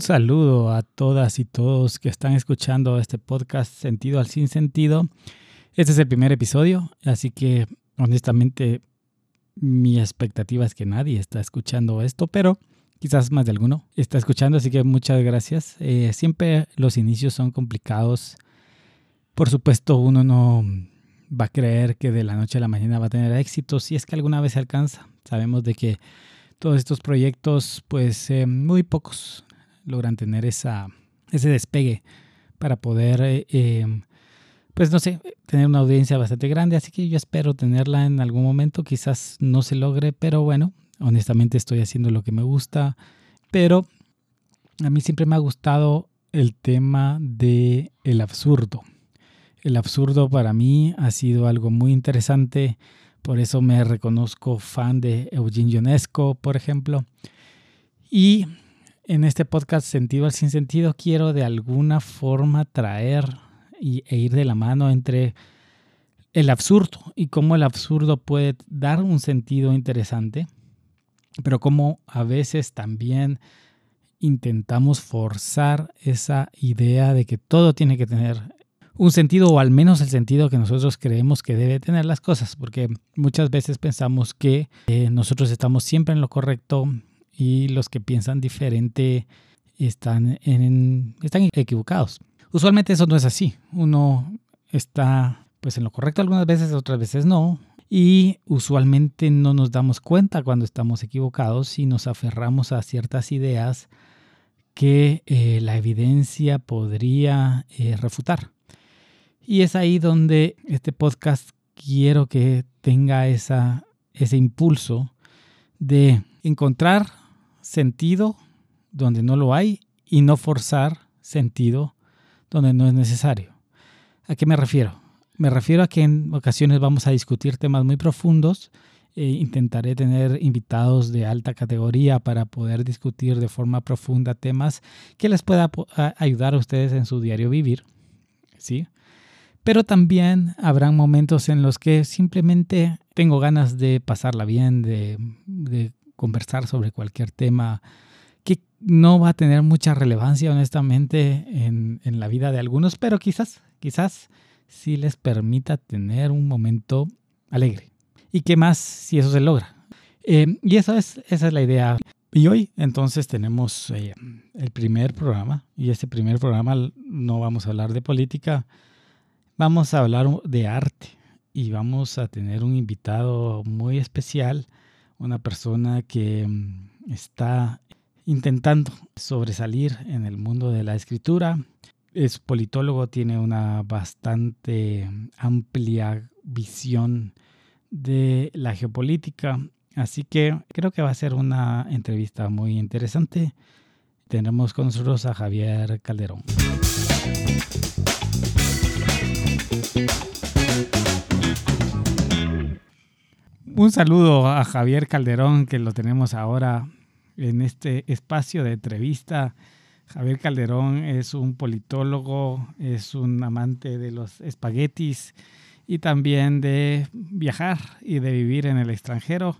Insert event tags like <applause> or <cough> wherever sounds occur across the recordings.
Un saludo a todas y todos que están escuchando este podcast Sentido al Sin Sentido. Este es el primer episodio, así que honestamente mi expectativa es que nadie está escuchando esto, pero quizás más de alguno está escuchando, así que muchas gracias. Eh, siempre los inicios son complicados. Por supuesto, uno no va a creer que de la noche a la mañana va a tener éxito, si es que alguna vez se alcanza. Sabemos de que todos estos proyectos, pues eh, muy pocos logran tener esa, ese despegue para poder, eh, em, pues no sé, tener una audiencia bastante grande. Así que yo espero tenerla en algún momento. Quizás no se logre, pero bueno, honestamente estoy haciendo lo que me gusta. Pero a mí siempre me ha gustado el tema de el absurdo. El absurdo para mí ha sido algo muy interesante. Por eso me reconozco fan de Eugene Ionesco, por ejemplo. Y en este podcast Sentido al Sin Sentido quiero de alguna forma traer y, e ir de la mano entre el absurdo y cómo el absurdo puede dar un sentido interesante, pero cómo a veces también intentamos forzar esa idea de que todo tiene que tener un sentido o al menos el sentido que nosotros creemos que debe tener las cosas, porque muchas veces pensamos que eh, nosotros estamos siempre en lo correcto y los que piensan diferente están, están equivocados. Usualmente eso no es así. Uno está pues en lo correcto algunas veces, otras veces no. Y usualmente no nos damos cuenta cuando estamos equivocados y nos aferramos a ciertas ideas que eh, la evidencia podría eh, refutar. Y es ahí donde este podcast quiero que tenga esa, ese impulso de encontrar sentido donde no lo hay y no forzar sentido donde no es necesario. ¿A qué me refiero? Me refiero a que en ocasiones vamos a discutir temas muy profundos. E intentaré tener invitados de alta categoría para poder discutir de forma profunda temas que les pueda ayudar a ustedes en su diario vivir. ¿sí? Pero también habrán momentos en los que simplemente tengo ganas de pasarla bien, de, de conversar sobre cualquier tema que no va a tener mucha relevancia, honestamente, en, la vida de algunos, pero quizás, quizás sí les permita tener un momento alegre. ¿Y qué más si eso se logra? Eh, y eso es, esa es la idea. Y hoy entonces tenemos eh, el primer programa, y este primer programa no vamos a hablar de política, vamos a hablar de arte y vamos a tener un invitado muy especial una persona que mm, está intentando sobresalir en el mundo de la escritura. Es politólogo, tiene una bastante amplia visión de la geopolítica, así que creo que va a ser una entrevista muy interesante. Tenemos con nosotros a Javier Calderón. Un saludo a Javier Calderón, que lo tenemos ahora en este espacio de entrevista. Javier Calderón es un politólogo, es un amante de los espaguetis y también de viajar y de vivir en el extranjero.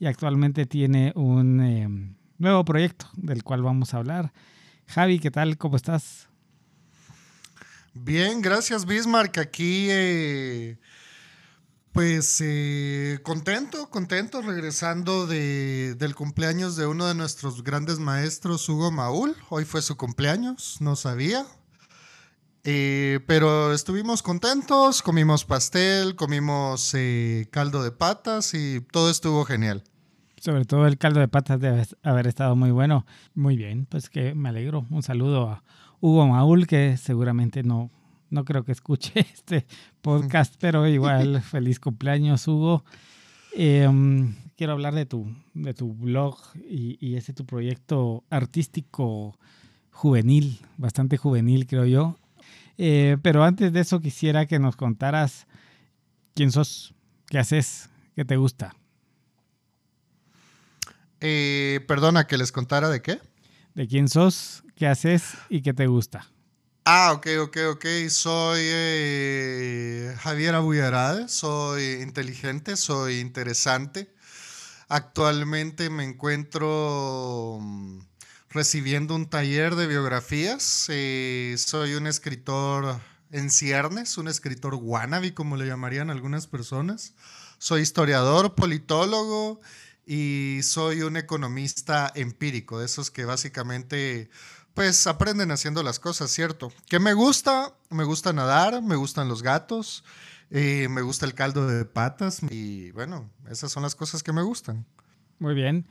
Y actualmente tiene un em, nuevo proyecto del cual vamos a hablar. Javi, ¿qué tal? ¿Cómo estás? Bien, gracias Bismarck. Aquí eh, pues eh, contento, contento, regresando de, del cumpleaños de uno de nuestros grandes maestros, Hugo Maul. Hoy fue su cumpleaños, no sabía. Eh, pero estuvimos contentos, comimos pastel, comimos eh, caldo de patas y todo estuvo genial. Sobre todo el caldo de patas debe haber estado muy bueno. Muy bien, pues que me alegro. Un saludo a Hugo Maul, que seguramente no, no creo que escuche <laughs> este podcast, pero igual <laughs> feliz cumpleaños, Hugo. Em, quiero hablar de tu, de tu blog y, ese tu proyecto artístico juvenil, bastante juvenil, creo yo. Eh, pero antes de eso quisiera que nos contaras quién sos, qué haces, qué te gusta. Eh, perdona, que les contara de qué. De quién sos, qué haces y qué te gusta. Ah, ok, ok, ok. Soy eh, Javier Abuyarade, soy inteligente, soy interesante. Actualmente me encuentro mm, recibiendo un taller de biografías. Eh, soy un escritor en ciernes, un escritor wannabe, como le llamarían algunas personas. Soy historiador, politólogo y soy un economista empírico, de esos que básicamente pues aprenden haciendo las cosas, ¿cierto? ¿Qué me gusta? Me gusta nadar, me gustan los gatos, eh, me gusta el caldo de patas y bueno, esas son las cosas que me gustan. Muy bien.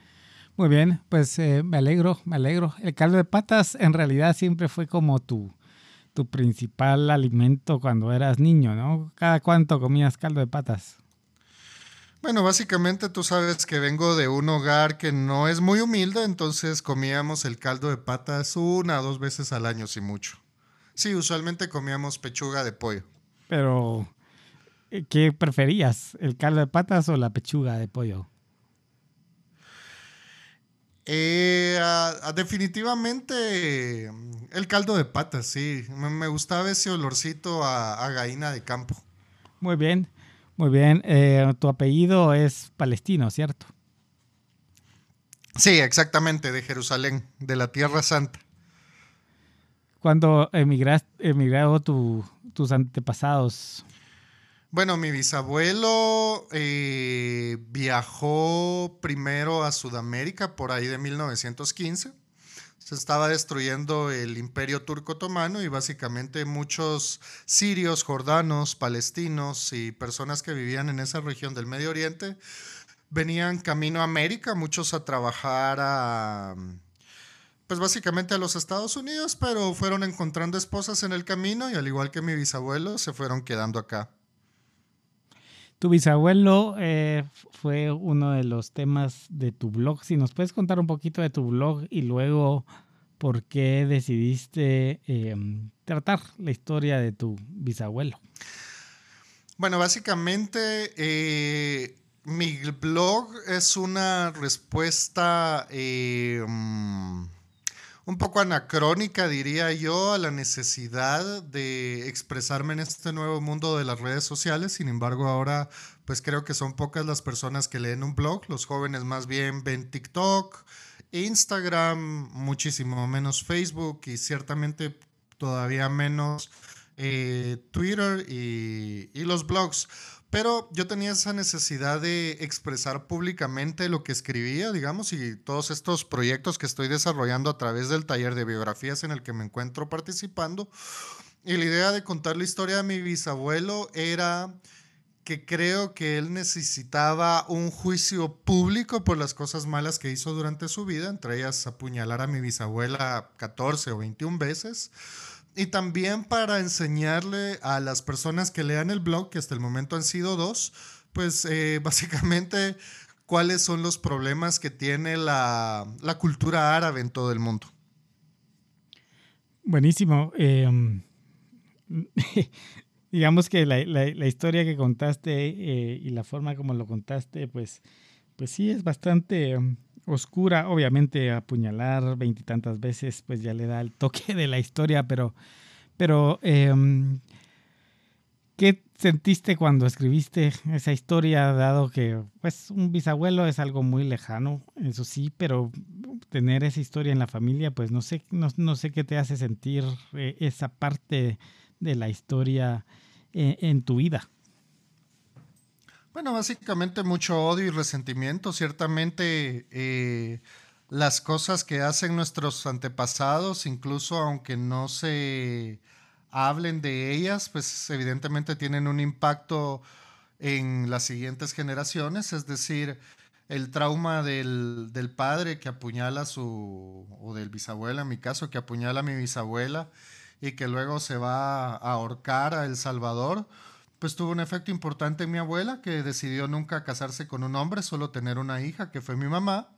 Muy bien, pues eh, me alegro, me alegro. El caldo de patas en realidad siempre fue como tu, tu principal alimento cuando eras niño, ¿no? ¿Cada cuánto comías caldo de patas? Bueno, básicamente tú sabes que vengo de un hogar que no es muy humilde, entonces comíamos el caldo de patas una o dos veces al año, si mucho. Sí, usualmente comíamos pechuga de pollo. Pero, eh, ¿qué preferías? ¿El caldo de patas o la pechuga de pollo? Eh, definitivamente el caldo de patas, sí. Me, gustaba ese olorcito a, a, gallina de campo. Muy bien, muy bien. Eh, tu apellido es palestino, ¿cierto? Sí, exactamente, de Jerusalén, de la Tierra Santa. ¿Cuándo emigraron tus antepasados? Bueno, mi bisabuelo eh, viajó primero a Sudamérica por ahí de 1915. Se estaba destruyendo el imperio turco otomano y básicamente muchos sirios, jordanos, palestinos y personas que vivían en esa región del Medio Oriente venían camino a América, muchos a trabajar a, pues básicamente a los Estados Unidos, pero fueron encontrando esposas en el camino y al igual que mi bisabuelo se fueron quedando acá. Tu bisabuelo eh, fue uno de los temas de tu blog. Si nos puedes contar un poquito de tu blog y luego por qué decidiste em, tratar la historia de tu bisabuelo. Bueno, básicamente eh, mi blog es una respuesta em, un poco anacrónica, diría yo, a la necesidad de expresarme en este nuevo mundo de las redes sociales. Sin embargo, ahora pues creo que son pocas las personas que leen un blog. Los jóvenes más bien ven TikTok, Instagram, muchísimo menos Facebook y ciertamente todavía menos eh, Twitter y, y los blogs. Pero yo tenía esa necesidad de expresar públicamente lo que escribía, digamos, y todos estos proyectos que estoy desarrollando a través del taller de biografías en el que me encuentro participando. Y la idea de contar la historia de mi bisabuelo era que creo que él necesitaba un juicio público por las cosas malas que hizo durante su vida, entre ellas apuñalar a mi bisabuela 14 o 21 veces y también para enseñarle a las personas que lean el blog, que hasta el momento han sido dos, pues eh, <laughs> básicamente cuáles son los problemas que tiene la, cultura árabe en todo el mundo. Buenísimo. Em, <laughs> digamos que la, historia que contaste eh, y la forma como lo contaste, pues, pues sí es bastante em, oscura. Obviamente apuñalar veintitantas veces pues ya le da el toque de la historia, pero, pero em, ¿qué sentiste cuando escribiste esa historia, dado que pues un bisabuelo es algo muy lejano, eso sí, pero tener esa historia en la familia, pues no sé, no, sé qué te hace sentir eh, esa parte de la historia eh, en tu vida. Bueno, básicamente mucho odio y resentimiento. Ciertamente eh, las cosas que hacen nuestros antepasados, incluso aunque no se hablen de ellas, pues evidentemente tienen un impacto en las siguientes generaciones. Es decir, el trauma del, del padre que apuñala a su, o del bisabuelo en mi caso, que apuñala a mi bisabuela y que luego se va a ahorcar a El Salvador pues tuvo un efecto importante en mi abuela, que decidió nunca casarse con un hombre, solo tener una hija, que fue mi mamá.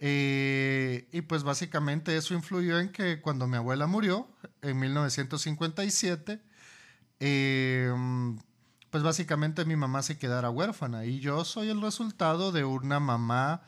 Eh, y pues básicamente eso influyó en que cuando mi abuela murió, en 1957, em, pues básicamente mi mamá se quedara huérfana. Y yo soy el resultado de una mamá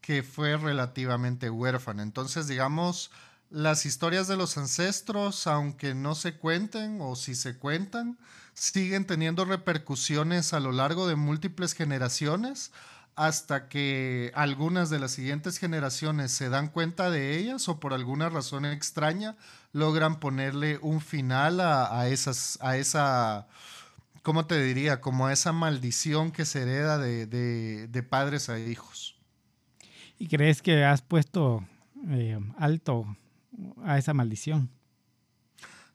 que fue relativamente huérfana. Entonces, digamos, las historias de los ancestros, aunque no se cuenten o si se cuentan, siguen teniendo repercusiones a lo largo de múltiples generaciones, hasta que algunas de las siguientes generaciones se dan cuenta de ellas o por alguna razón extraña logran ponerle un final a, esas, a esa, ¿cómo te diría? Como a esa maldición que se hereda de, padres a hijos. ¿Y crees que has puesto eh, alto a esa maldición?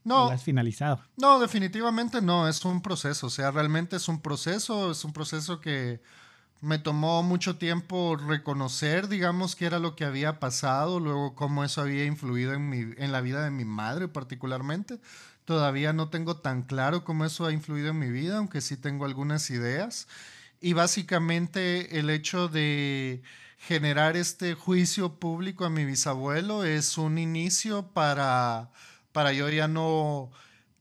No. has finalizado? No, definitivamente no. Es un proceso. O sea, realmente es un proceso. Es un proceso que me tomó mucho tiempo reconocer, digamos, qué era lo que había pasado, luego cómo eso había influido en, mi, en la vida de mi madre particularmente. Todavía no tengo tan claro cómo eso ha influido en mi vida, aunque sí tengo algunas ideas. Y básicamente el hecho de generar este juicio público a mi bisabuelo es un inicio para, para yo ya no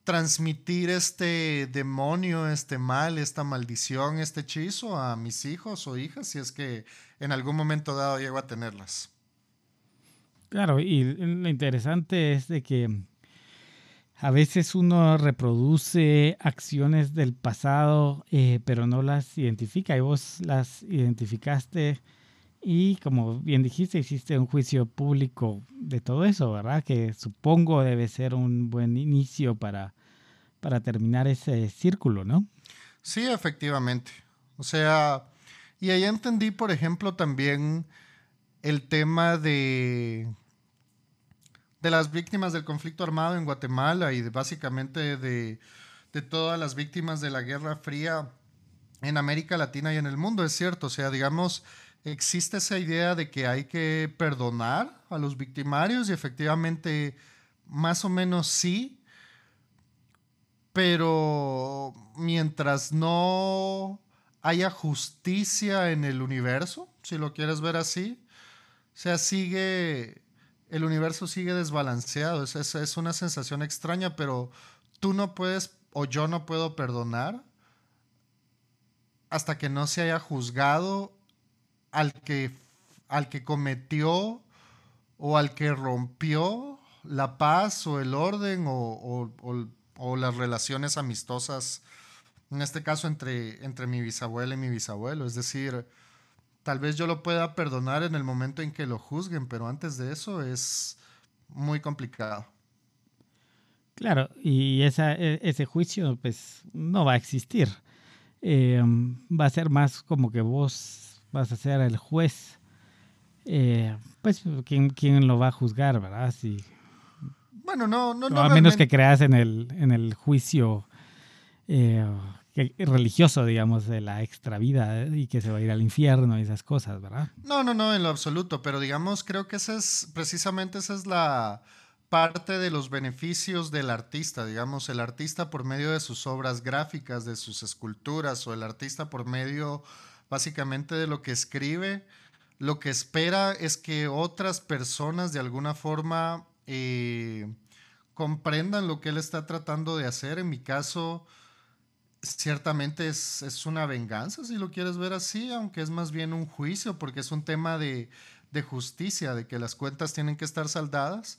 transmitir este demonio, este mal, esta maldición, este hechizo a mis hijos o hijas, si es que en algún momento dado llego a tenerlas. Claro, y lo interesante es de que a veces uno reproduce acciones del pasado, eh, pero no las identifica, y vos las identificaste y como bien dijiste, hiciste un juicio público de todo eso, ¿verdad? Que supongo debe ser un buen inicio para, para terminar ese círculo, ¿no? Sí, efectivamente. O sea, y ahí entendí, por ejemplo, también el tema de, de las víctimas del conflicto armado en Guatemala y básicamente de, de todas las víctimas de la Guerra Fría en América Latina y en el mundo. Es cierto, o sea, digamos, existe esa idea de que hay que perdonar a los victimarios y efectivamente más o menos sí, pero mientras no haya justicia en el universo, si lo quieres ver así, o sea, sigue, el universo sigue desbalanceado, es, es una sensación extraña, pero tú no puedes o yo no puedo perdonar hasta que no se haya juzgado al que, al que cometió o al que rompió la paz o el orden o, las relaciones amistosas, en este caso entre, entre mi bisabuela y mi bisabuelo. Es decir, tal vez yo lo pueda perdonar en el momento en que lo juzguen, pero antes de eso es muy complicado. Claro, y e, ese juicio pues no va a existir. Eh, va a ser más como que vos vas a ser el juez, eh, pues ¿quién, ¿quién, lo va a juzgar, verdad? Si, bueno, no, no, no. A menos que creas en el, en el juicio eh, religioso, digamos, de la extra vida eh, y que se va a ir al infierno y esas cosas, ¿verdad? No, no, no, en lo absoluto, pero digamos, creo que esa es, precisamente esa es la parte de los beneficios del artista, digamos, el artista por medio de sus obras gráficas, de sus esculturas, o el artista por medio básicamente de lo que escribe, lo que espera es que otras personas de alguna forma eh, comprendan lo que él está tratando de hacer. En mi caso, ciertamente es, es, una venganza, si lo quieres ver así, aunque es más bien un juicio, porque es un tema de, de justicia, de que las cuentas tienen que estar saldadas.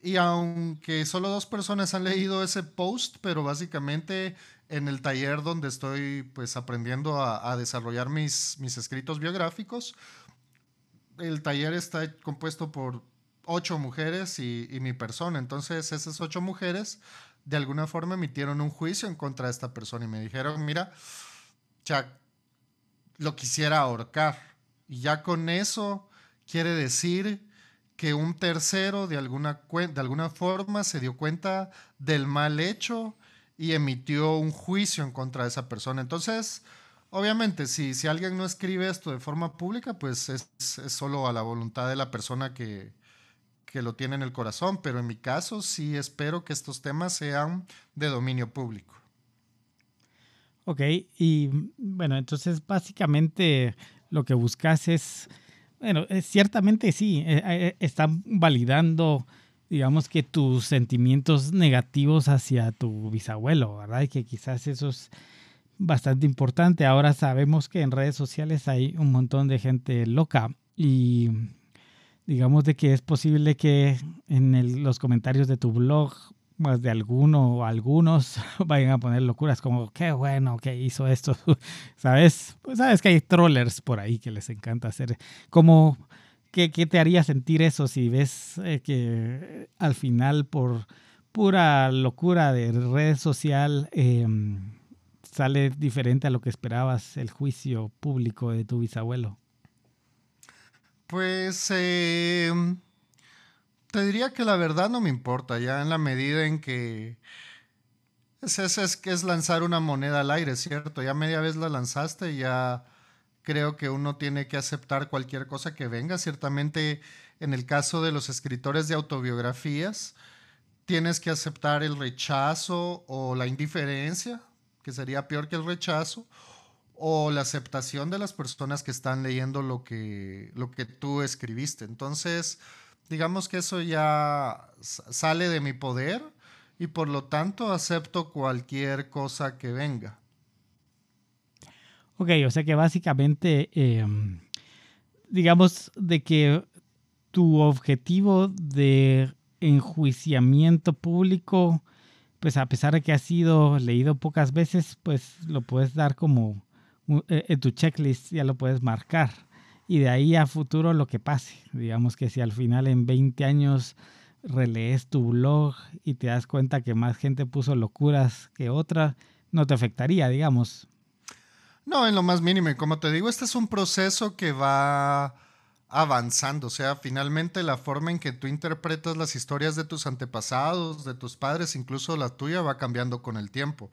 Y aunque solo dos personas han leído ese post, pero básicamente en el taller donde estoy pues aprendiendo a, desarrollar mis, mis escritos biográficos. El taller está compuesto por ocho mujeres y, mi persona. Entonces esas ocho mujeres de alguna forma emitieron un juicio en contra de esta persona y me dijeron, mira, ya lo quisiera ahorcar. Y ya con eso quiere decir que un tercero de alguna, de alguna forma se dio cuenta del mal hecho y emitió un juicio en contra de esa persona. Entonces, obviamente, si, si alguien no escribe esto de forma pública, pues es, solo a la voluntad de la persona que, que lo tiene en el corazón, pero en mi caso sí espero que estos temas sean de dominio público. Ok, y bueno, entonces básicamente lo que buscas es, bueno, ciertamente sí, eh, eh, están validando digamos que tus sentimientos negativos hacia tu bisabuelo, ¿verdad? Y que quizás eso es bastante importante. Ahora sabemos que en redes sociales hay un montón de gente loca y digamos de que es posible que en los comentarios de tu blog más de alguno o algunos <laughs> vayan a poner locuras como qué bueno que hizo esto, <laughs> ¿sabes? Pues sabes que hay trollers por ahí que les encanta hacer como ¿qué, te haría sentir eso si ves eh, que al final por pura locura de red social em, sale diferente a lo que esperabas el juicio público de tu bisabuelo? Pues eh, te diría que la verdad no me importa, ya en la medida en que es, es, es, es lanzar una moneda al aire, ¿cierto? Ya media vez la lanzaste, ya creo que uno tiene que aceptar cualquier cosa que venga. Ciertamente, en el caso de los escritores de autobiografías, tienes que aceptar el rechazo o la indiferencia, que sería peor que el rechazo, o la aceptación de las personas que están leyendo lo que, lo que tú escribiste. Entonces, digamos que eso ya sale de mi poder y por lo tanto acepto cualquier cosa que venga. Ok, o sea que básicamente, em, digamos, de que tu objetivo de enjuiciamiento público, pues a pesar de que ha sido leído pocas veces, pues lo puedes dar como eh, en tu checklist, ya lo puedes marcar. Y de ahí a futuro lo que pase. Digamos que si al final en 20 años relees tu blog y te das cuenta que más gente puso locuras que otra, no te afectaría, digamos. No, en lo más mínimo. Y como te digo, este es un proceso que va avanzando. O sea, finalmente la forma en que tú interpretas las historias de tus antepasados, de tus padres, incluso la tuya, va cambiando con el tiempo.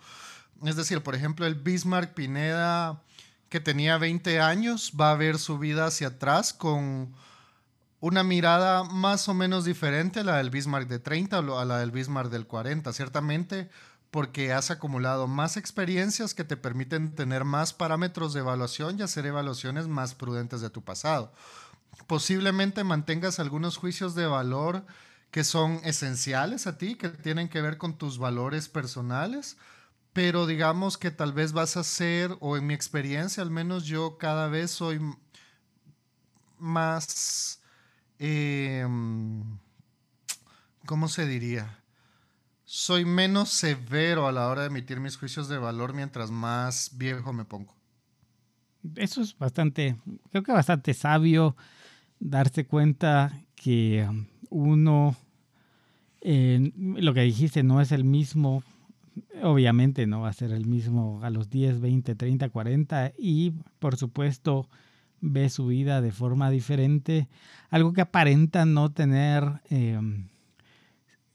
Es decir, por ejemplo, el Bismarck Pineda que tenía 20 años va a ver su vida hacia atrás con una mirada más o menos diferente a la del Bismarck de 30 o a la del Bismarck del 40. Ciertamente porque has acumulado más experiencias que te permiten tener más parámetros de evaluación y hacer evaluaciones más prudentes de tu pasado. Posiblemente mantengas algunos juicios de valor que son esenciales a ti, que tienen que ver con tus valores personales, pero digamos que tal vez vas a ser, o en mi experiencia al menos yo cada vez soy más, eh, ¿cómo se diría? Soy menos severo a la hora de emitir mis juicios de valor mientras más viejo me pongo. Eso es bastante, creo que bastante sabio darse cuenta que um, uno, lo que dijiste, no es el mismo, obviamente no va a ser el mismo a los 10, 20, 30, 40 y por supuesto ve su vida de forma diferente, algo que aparenta no tener... Eh,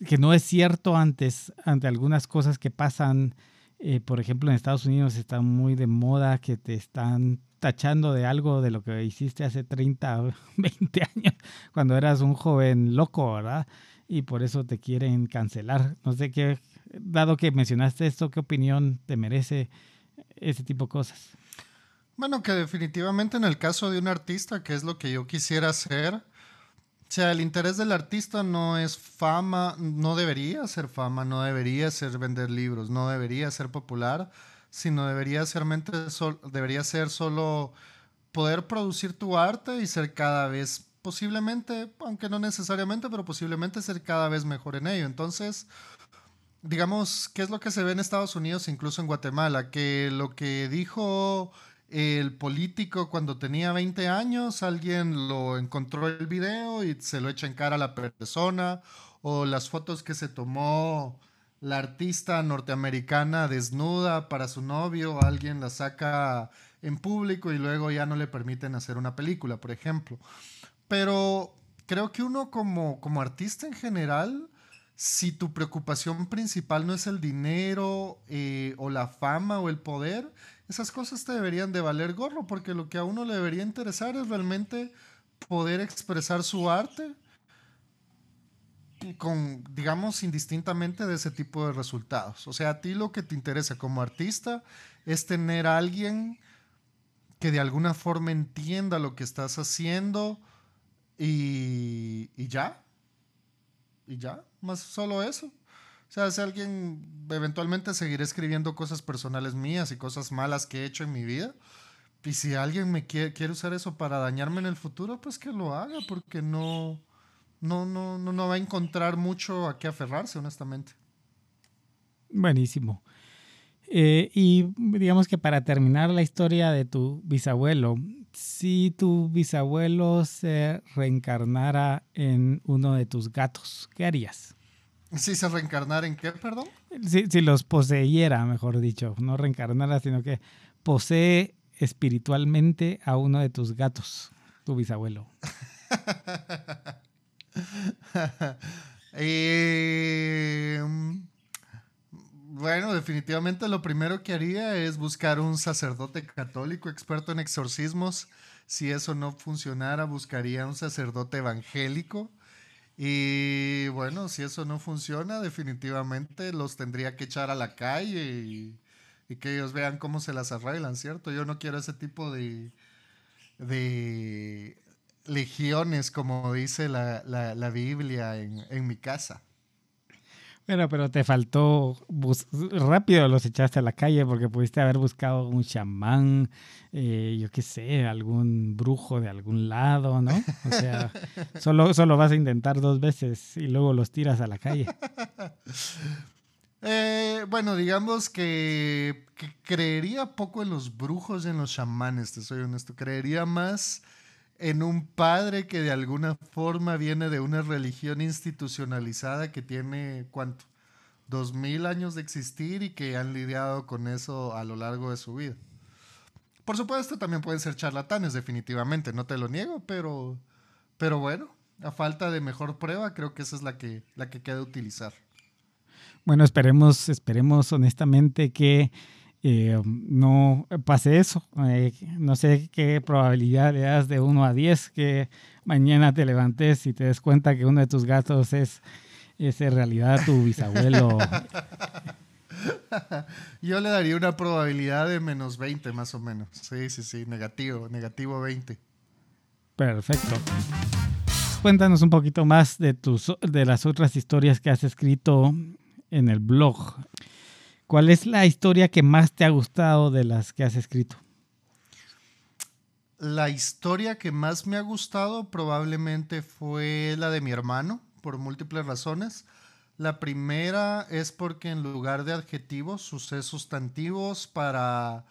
que no es cierto antes, ante algunas cosas que pasan, eh, por ejemplo en Estados Unidos está muy de moda que te están tachando de algo de lo que hiciste hace 30, 20 <laughs> años, cuando eras un joven loco, ¿verdad? Y por eso te quieren cancelar. No sé qué, dado que mencionaste esto, ¿qué opinión te merece ese tipo de cosas? Bueno, que definitivamente en el caso de un artista, que es lo que yo quisiera hacer, o sea, el interés del artista no es fama, no debería ser fama, no debería ser vender libros, no debería ser popular, sino debería ser, debería ser solo poder producir tu arte y ser cada vez, posiblemente, aunque no necesariamente, pero posiblemente ser cada vez mejor en ello. Entonces, digamos, ¿qué es lo que se ve en Estados Unidos, incluso en Guatemala? Que lo que dijo el político cuando tenía 20 años, alguien lo encontró el video y se lo echa en cara a la persona, o las fotos que se tomó la artista norteamericana desnuda para su novio, alguien la saca en público y luego ya no le permiten hacer una película, por ejemplo. Pero creo que uno como, como artista en general, si tu preocupación principal no es el dinero eh, o la fama o el poder, esas cosas te deberían de valer gorro, porque lo que a uno le debería interesar es realmente poder expresar su arte con, digamos, indistintamente de ese tipo de resultados. O sea, a ti lo que te interesa como artista es tener a alguien que de alguna forma entienda lo que estás haciendo y, y ya. Y ya, más solo eso. O sea, si alguien eventualmente seguiré escribiendo cosas personales mías y cosas malas que he hecho en mi vida. Y si alguien me quiere, quiere usar eso para dañarme en el futuro, pues que lo haga, porque no, no, no, no, no va a encontrar mucho a qué aferrarse, honestamente. Buenísimo. Eh, y digamos que para terminar la historia de tu bisabuelo, si tu bisabuelo se reencarnara en uno de tus gatos, ¿qué harías? Si se reencarnara en qué, perdón? Si, si los poseyera, mejor dicho, no reencarnara, sino que posee espiritualmente a uno de tus gatos, tu bisabuelo. <laughs> Eh, bueno, definitivamente lo primero que haría es buscar un sacerdote católico experto en exorcismos. Si eso no funcionara, buscaría un sacerdote evangélico. Y bueno, si eso no funciona, definitivamente los tendría que echar a la calle y, que ellos vean cómo se las arreglan, ¿cierto? Yo no quiero ese tipo de, de legiones, como dice la, Biblia en, mi casa. Bueno, pero te faltó, rápido los echaste a la calle porque pudiste haber buscado un chamán, eh, yo qué sé, algún brujo de algún lado, ¿no? O sea, <laughs> solo, solo vas a intentar dos veces y luego los tiras a la calle. <laughs> Eh, bueno, digamos que, que, creería poco en los brujos y en los chamanes, te soy honesto. Creería más en un padre que de alguna forma viene de una religión institucionalizada que tiene, ¿cuánto? Dos mil años de existir y que han lidiado con eso a lo largo de su vida. Por supuesto, también pueden ser charlatanes, definitivamente, no te lo niego, pero, pero bueno, a falta de mejor prueba, creo que esa es la que, la que queda utilizar. Bueno, esperemos, esperemos honestamente que eh, no pase eso. Eh, no sé qué probabilidad le das de 1 a 10 que mañana te levantes y te des cuenta que uno de tus gatos es, es en realidad tu bisabuelo. <laughs> Yo le daría una probabilidad de menos 20 más o menos. Sí, sí, sí, negativo, negativo 20. Perfecto. Cuéntanos un poquito más de, tus, de las otras historias que has escrito en el blog. ¿Cuál es la historia que más te ha gustado de las que has escrito? La historia que más me ha gustado probablemente fue la de mi hermano, por múltiples razones. La primera es porque en lugar de adjetivos usé sustantivos para,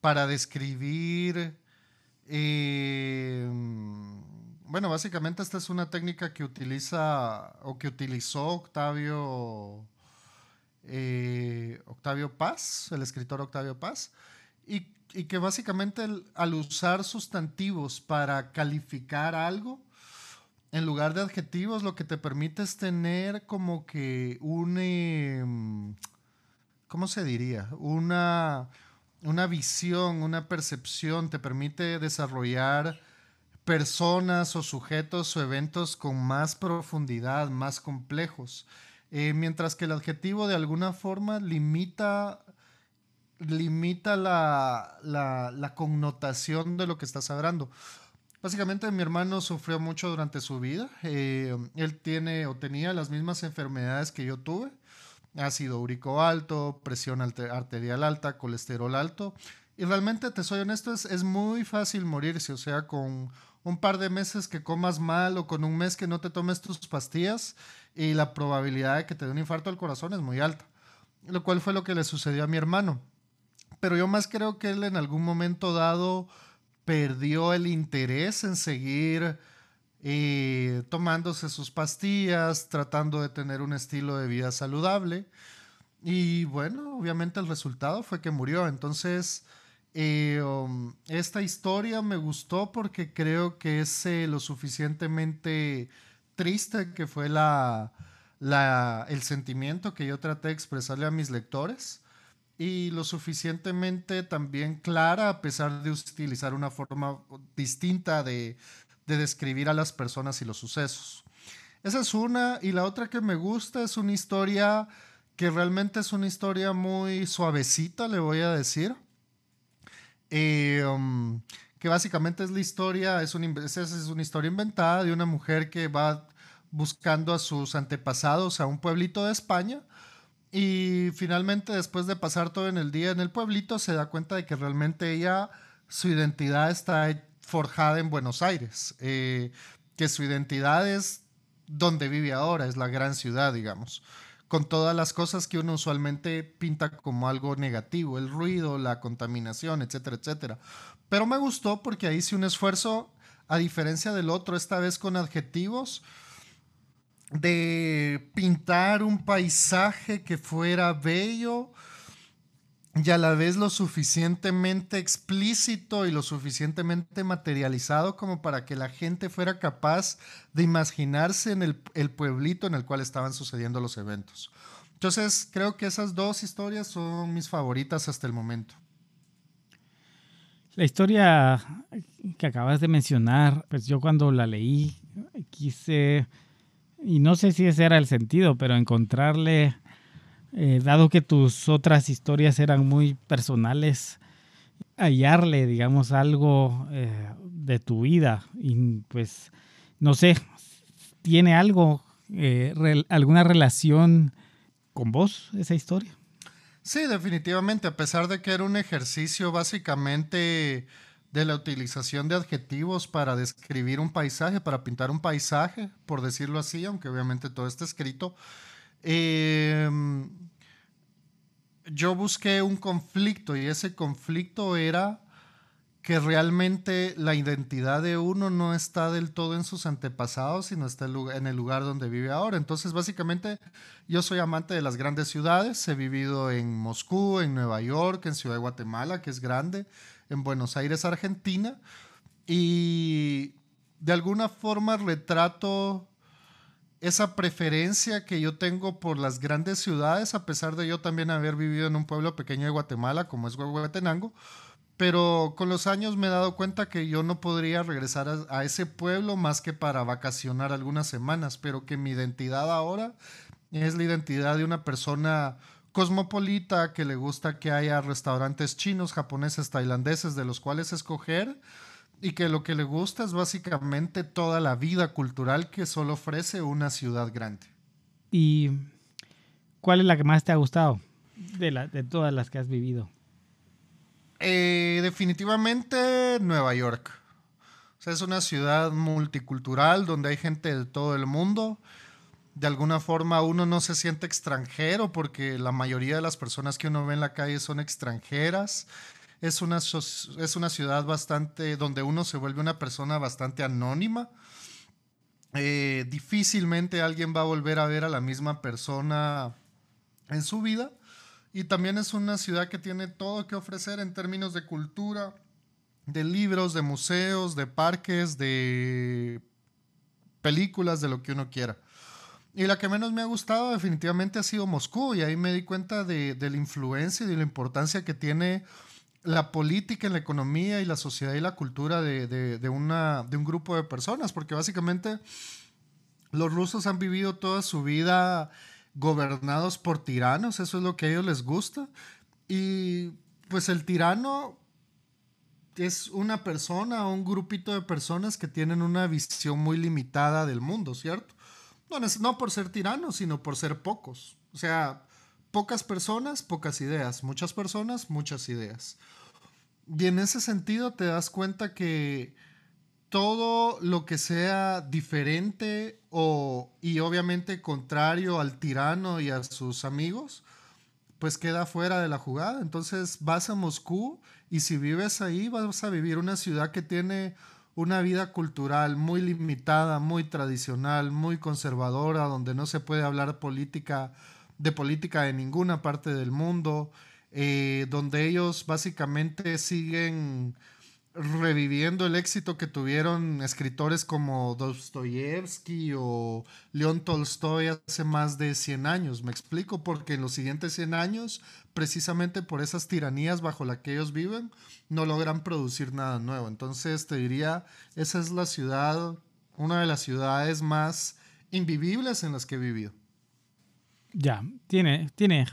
para describir... Eh, bueno, básicamente esta es una técnica que utiliza o que utilizó Octavio eh, Octavio Paz, el escritor Octavio Paz, y, que básicamente al usar sustantivos para calificar algo, en lugar de adjetivos, lo que te permite es tener como que un, em, ¿cómo se diría? Una, una visión, una percepción, te permite desarrollar personas o sujetos o eventos con más profundidad, más complejos. Eh, mientras que el adjetivo de alguna forma limita, limita la, connotación de lo que estás hablando. Básicamente mi hermano sufrió mucho durante su vida. Eh, él tiene o tenía las mismas enfermedades que yo tuve. Ácido úrico alto, presión arterial alta, colesterol alto. Y realmente, te soy honesto, es, es muy fácil morirse. O sea, con un par de meses que comas mal o con un mes que no te tomes tus pastillas y la probabilidad de que te dé un infarto al corazón es muy alta. Lo cual fue lo que le sucedió a mi hermano. Pero yo más creo que él en algún momento dado perdió el interés en seguir eh, tomándose sus pastillas, tratando de tener un estilo de vida saludable. Y bueno, obviamente el resultado fue que murió. Entonces, eh, um, esta historia me gustó porque creo que es eh, lo suficientemente triste que fue la, el sentimiento que yo traté de expresarle a mis lectores y lo suficientemente también clara a pesar de utilizar una forma distinta de, de describir a las personas y los sucesos. Esa es una y la otra que me gusta es una historia que realmente es una historia muy suavecita, le voy a decir eh, um, que básicamente es la historia, es, es una historia inventada de una mujer que va buscando a sus antepasados a un pueblito de España y finalmente después de pasar todo en el día en el pueblito se da cuenta de que realmente ella, su identidad está forjada en Buenos Aires, eh, que su identidad es donde vive ahora, es la gran ciudad, digamos con todas las cosas que uno usualmente pinta como algo negativo, el ruido, la contaminación, etcétera, etcétera. Pero me gustó porque ahí hice un esfuerzo, a diferencia del otro, esta vez con adjetivos, de pintar un paisaje que fuera bello, y a la vez lo suficientemente explícito y lo suficientemente materializado como para que la gente fuera capaz de imaginarse en el, pueblito en el cual estaban sucediendo los eventos. Entonces, creo que esas dos historias son mis favoritas hasta el momento. La historia que acabas de mencionar, pues yo cuando la leí quise, y no sé si ese era el sentido, pero encontrarle eh, dado que tus otras historias eran muy personales, hallarle, digamos, algo eh, de tu vida y pues, no sé, ¿tiene algo, eh, alguna relación con vos esa historia? Sí, definitivamente, a pesar de que era un ejercicio básicamente de la utilización de adjetivos para describir un paisaje, para pintar un paisaje, por decirlo así, aunque obviamente todo está escrito, Em, yo busqué un conflicto y ese conflicto era que realmente la identidad de uno no está del todo en sus antepasados, sino está en el lugar donde vive ahora. Entonces, básicamente, yo soy amante de las grandes ciudades. He vivido en Moscú, en Nueva York, en Ciudad de Guatemala, que es grande, en Buenos Aires, Argentina. Y de alguna forma retrato esa preferencia que yo tengo por las grandes ciudades, a pesar de yo también haber vivido en un pueblo pequeño de Guatemala, como es Huehuetenango, pero con los años me he dado cuenta que yo no podría regresar a, a, ese pueblo más que para vacacionar algunas semanas, pero que mi identidad ahora es la identidad de una persona cosmopolita que le gusta que haya restaurantes chinos, japoneses, tailandeses de los cuales escoger y que lo que le gusta es básicamente toda la vida cultural que solo ofrece una ciudad grande. ¿Y cuál es la que más te ha gustado de, la, de todas las que has vivido? Eh, definitivamente Nueva York. O sea, es una ciudad multicultural donde hay gente de todo el mundo. De alguna forma uno no se siente extranjero porque la mayoría de las personas que uno ve en la calle son extranjeras es una, es una ciudad bastante, donde uno se vuelve una persona bastante anónima. Eh, difícilmente alguien va a volver a ver a la misma persona en su vida. Y también es una ciudad que tiene todo que ofrecer en términos de cultura, de libros, de museos, de parques, de películas, de lo que uno quiera. Y la que menos me ha gustado definitivamente ha sido Moscú. Y ahí me di cuenta de, de la influencia y de la importancia que tiene la política, la economía y la sociedad y la cultura de, una, de un grupo de personas, porque básicamente los rusos han vivido toda su vida gobernados por tiranos, eso es lo que a ellos les gusta, y pues el tirano es una persona o un grupito de personas que tienen una visión muy limitada del mundo, ¿cierto? No, no por ser tiranos, sino por ser pocos. O sea, pocas personas, pocas ideas, muchas personas, muchas ideas. Y en ese sentido te das cuenta que todo lo que sea diferente o y obviamente contrario al tirano y a sus amigos, pues queda fuera de la jugada. Entonces vas a Moscú y si vives ahí vas a vivir una ciudad que tiene una vida cultural muy limitada, muy tradicional, muy conservadora, donde no se puede hablar política de política en ninguna parte del mundo, eh, donde ellos básicamente siguen reviviendo el éxito que tuvieron escritores como Dostoyevsky o León Tolstoy hace más de 100 años. Me explico, porque en los siguientes 100 años, precisamente por esas tiranías bajo las que ellos viven, no logran producir nada nuevo. Entonces te diría, esa es la ciudad, una de las ciudades más invivibles en las que he vivido. Ya, tiene, tiene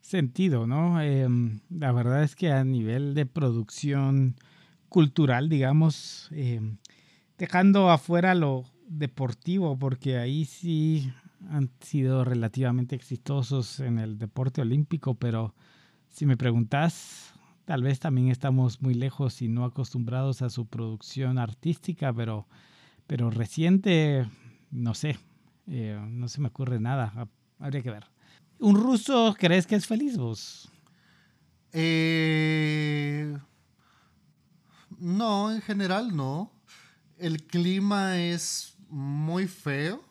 sentido, ¿no? Em, la verdad es que a nivel de producción cultural, digamos, em, dejando afuera lo deportivo, porque ahí sí han sido relativamente exitosos en el deporte olímpico, pero si me preguntas, tal vez también estamos muy lejos y no acostumbrados a su producción artística, pero, pero reciente, no sé, eh, no se me ocurre nada, habría que ver. ¿Un ruso crees que es feliz vos? Eh, no, en general no. El clima es muy feo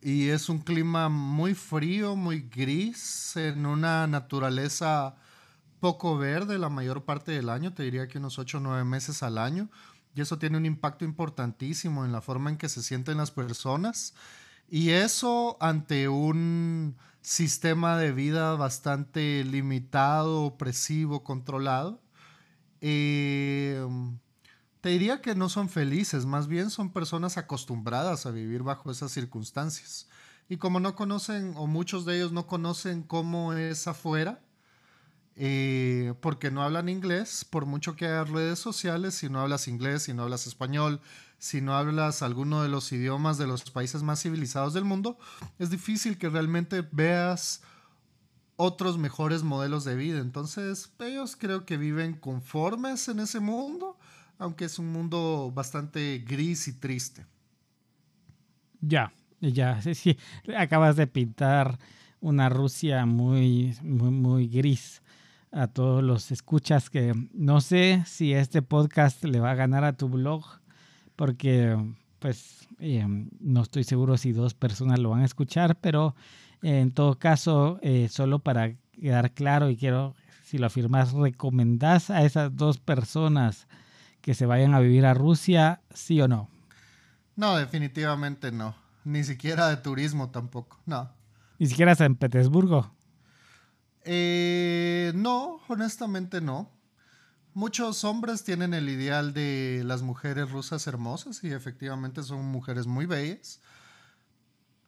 y es un clima muy frío, muy gris, en una naturaleza poco verde la mayor parte del año, te diría que unos 8 o 9 meses al año. Y eso tiene un impacto importantísimo en la forma en que se sienten las personas. Y eso ante un sistema de vida bastante limitado, opresivo, controlado. Eh, te diría que no son felices, más bien son personas acostumbradas a vivir bajo esas circunstancias. Y como no conocen, o muchos de ellos no conocen cómo es afuera, eh, porque no hablan inglés, por mucho que haya redes sociales, si no hablas inglés, si no hablas español, si no hablas alguno de los idiomas de los países más civilizados del mundo, es difícil que realmente veas otros mejores modelos de vida. Entonces, ellos creo que viven conformes en ese mundo, aunque es un mundo bastante gris y triste. Ya, ya, <laughs> sí, sí. Acabas de pintar una Rusia muy, muy, muy gris a todos los escuchas que no sé si este podcast le va a ganar a tu blog porque pues eh, no estoy seguro si dos personas lo van a escuchar, pero en todo caso, eh, solo para quedar claro y quiero, si lo afirmas, ¿recomendás a esas dos personas que se vayan a vivir a Rusia, sí o no? No, definitivamente no. Ni siquiera de turismo tampoco, no. Ni siquiera San Petersburgo. Eh, no, honestamente no. Muchos hombres tienen el ideal de las mujeres rusas hermosas y efectivamente son mujeres muy bellas.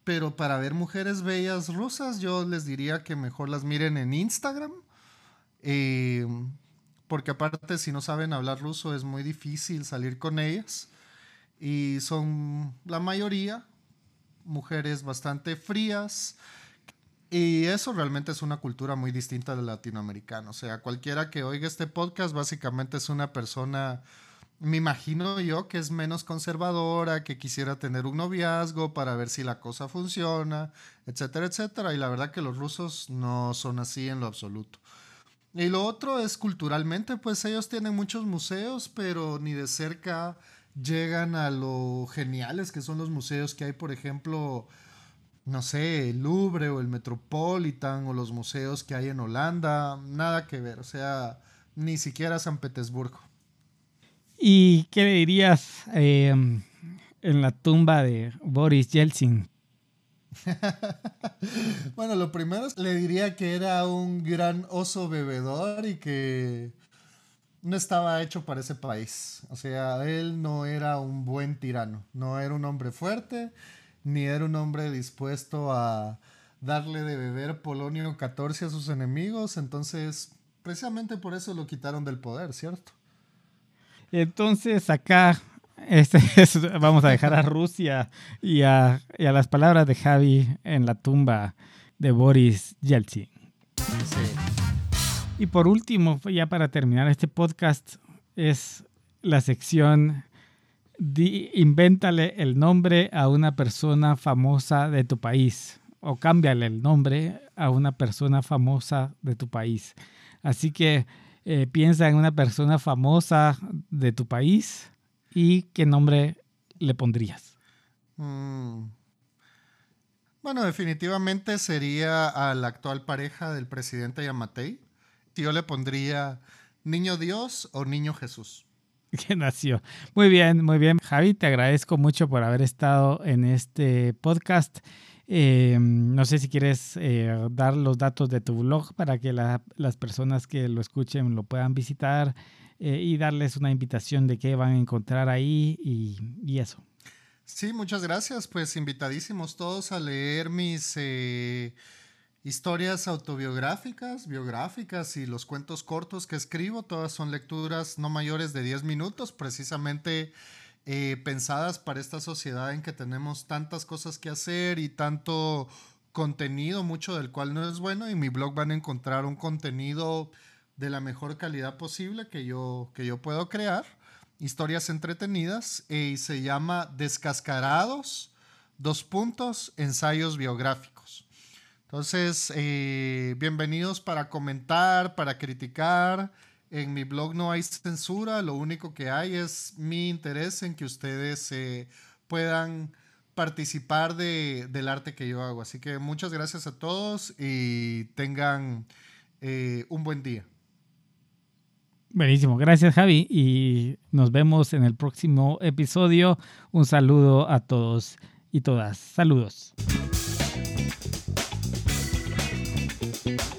Pero para ver mujeres bellas rusas yo les diría que mejor las miren en Instagram. Eh, porque aparte si no saben hablar ruso es muy difícil salir con ellas. Y son la mayoría mujeres bastante frías, y eso realmente es una cultura muy distinta del latinoamericano. O sea, cualquiera que oiga este podcast básicamente es una persona, me imagino yo, que es menos conservadora, que quisiera tener un noviazgo para ver si la cosa funciona, etcétera, etcétera. Y la verdad que los rusos no son así en lo absoluto. Y lo otro es culturalmente, pues ellos tienen muchos museos, pero ni de cerca llegan a lo geniales que son los museos que hay, por ejemplo, no sé, el Louvre o el Metropolitan o los museos que hay en Holanda, nada que ver, o sea, ni siquiera San Petersburgo. ¿Y qué le dirías em, en la tumba de Boris Yeltsin? <laughs> bueno, lo primero le diría que era un gran oso bebedor y que no estaba hecho para ese país. O sea, él no era un buen tirano, no era un hombre fuerte ni era un hombre dispuesto a darle de beber polonio 14 a sus enemigos, entonces precisamente por eso lo quitaron del poder, ¿cierto? Entonces acá este, <laughs> vamos a dejar a Rusia y a, y a, las palabras de Javi en la tumba de Boris Yeltsin. Y por último, ya para terminar este podcast, es la sección invéntale el nombre a una persona famosa de tu país o cámbiale el nombre a una persona famosa de tu país. Así que eh, piensa en una persona famosa de tu país y qué nombre le pondrías. Mm. Bueno, definitivamente sería a la actual pareja del presidente Yamatei. Yo le pondría Niño Dios o Niño Jesús. <laughs> que nació. Muy bien, muy bien. Javi, te agradezco mucho por haber estado en este podcast. Eh, no sé si quieres eh, dar los datos de tu blog para que las personas que lo escuchen lo puedan visitar eh, y darles una invitación de qué van a encontrar ahí y, y eso. Sí, muchas gracias. Pues invitadísimos todos a leer mis Historias autobiográficas, biográficas y los cuentos cortos que escribo, todas son lecturas no mayores de 10 minutos, precisamente eh, pensadas para esta sociedad en que tenemos tantas cosas que hacer y tanto contenido, mucho del cual no es bueno. Y mi blog van a encontrar un contenido de la mejor calidad posible que yo, que yo puedo crear. Historias entretenidas eh, y se llama Descascarados, dos puntos, ensayos biográficos. Entonces, eh, bienvenidos para comentar, para criticar. En mi blog no hay censura, lo único que hay es mi interés en que ustedes eh, puedan participar de, del arte que yo hago. Así que muchas gracias a todos y tengan eh, un buen día. Buenísimo, gracias Javi y nos vemos en el próximo episodio. Un saludo a todos y todas. Saludos. thank you